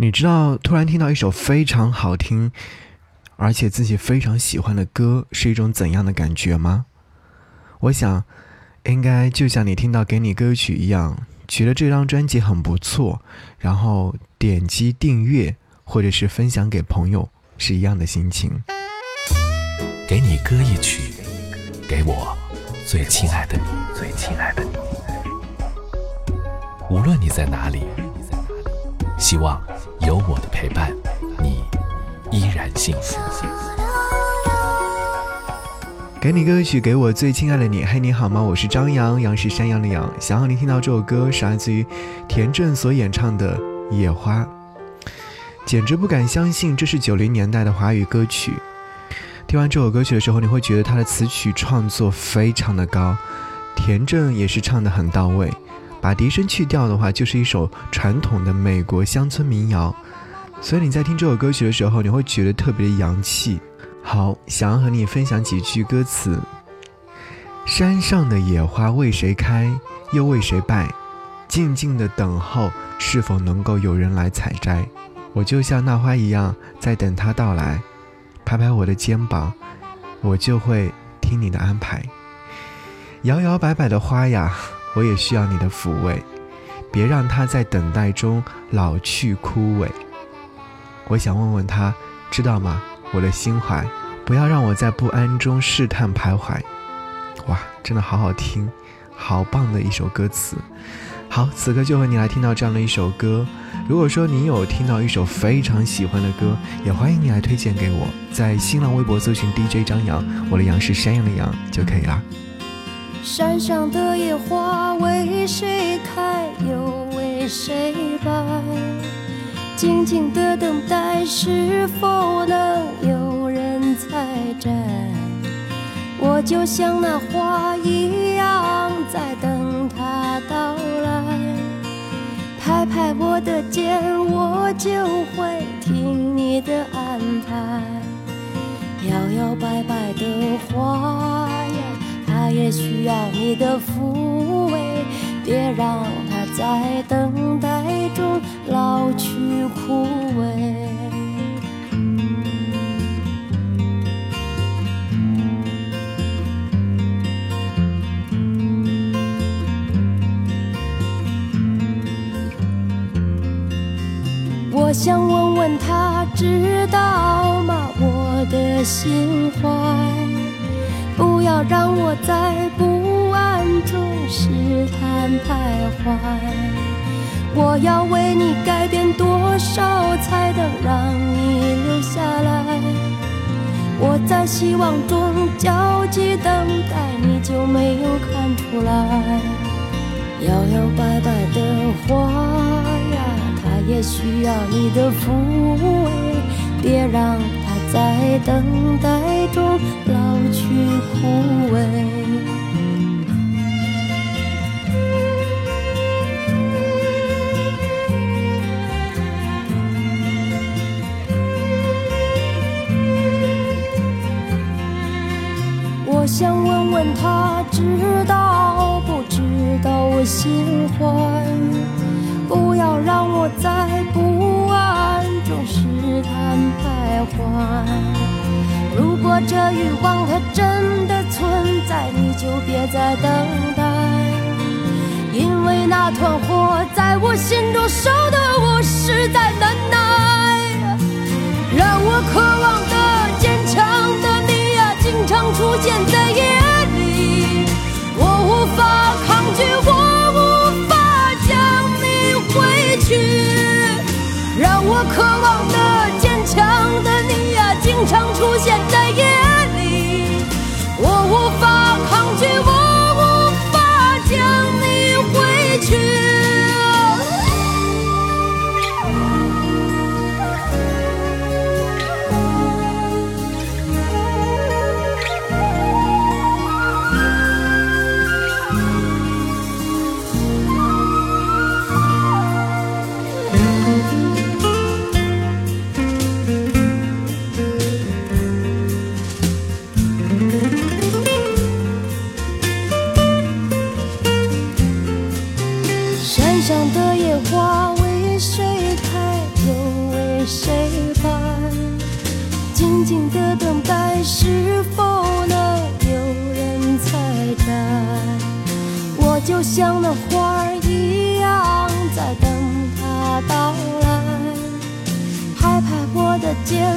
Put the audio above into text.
你知道突然听到一首非常好听，而且自己非常喜欢的歌是一种怎样的感觉吗？我想，应该就像你听到给你歌曲一样，觉得这张专辑很不错，然后点击订阅或者是分享给朋友是一样的心情。给你歌一曲，给我最亲爱的你，最亲爱的你。无论你在哪里，希望。有我的陪伴，你依然幸福。给你歌曲，给我最亲爱的你。嘿，你好吗？我是张扬，杨是山羊的羊。想要你听到这首歌，是来自于田震所演唱的《野花》。简直不敢相信，这是九零年代的华语歌曲。听完这首歌曲的时候，你会觉得它的词曲创作非常的高，田震也是唱的很到位。把笛声去掉的话，就是一首传统的美国乡村民谣，所以你在听这首歌曲的时候，你会觉得特别洋气。好，想要和你分享几句歌词：山上的野花为谁开，又为谁败？静静的等候，是否能够有人来采摘？我就像那花一样，在等它到来。拍拍我的肩膀，我就会听你的安排。摇摇摆摆的花呀。我也需要你的抚慰，别让他在等待中老去枯萎。我想问问他，知道吗？我的心怀，不要让我在不安中试探徘徊。哇，真的好好听，好棒的一首歌词。好，此刻就和你来听到这样的一首歌。如果说你有听到一首非常喜欢的歌，也欢迎你来推荐给我，在新浪微博搜寻 DJ 张扬，我的杨是山羊的羊就可以了。山上的野花为谁开，又为谁败？静静的等待，是否能有人采摘？我就像那花一样，在等它到来。拍拍我的肩，我就会听你的安排。摇摇摆摆的花也需要你的抚慰，别让他在等待中老去枯萎。我想问问他，知道吗？我的心怀。不要让我在不安中试探徘徊。我要为你改变多少，才能让你留下来？我在希望中焦急等待，你就没有看出来？摇摇摆摆的花呀，它也需要你的抚慰，别让它在等待中老去枯萎。我想问问他，知道不知道我心怀？不要让我在不安中试探徘徊。如果这欲望它真的存在，你就别再等待，因为那团火在我心中烧得我实在难耐。让我渴望的坚强的你呀，经常出现在夜里，我无法抗拒，我无法将你挥去。让我渴望的坚强的你呀，常出现在夜里我无法山上的野花为谁开又为谁败静静地等待是否能有人采摘我就像那花儿一样在等他到来拍拍我的肩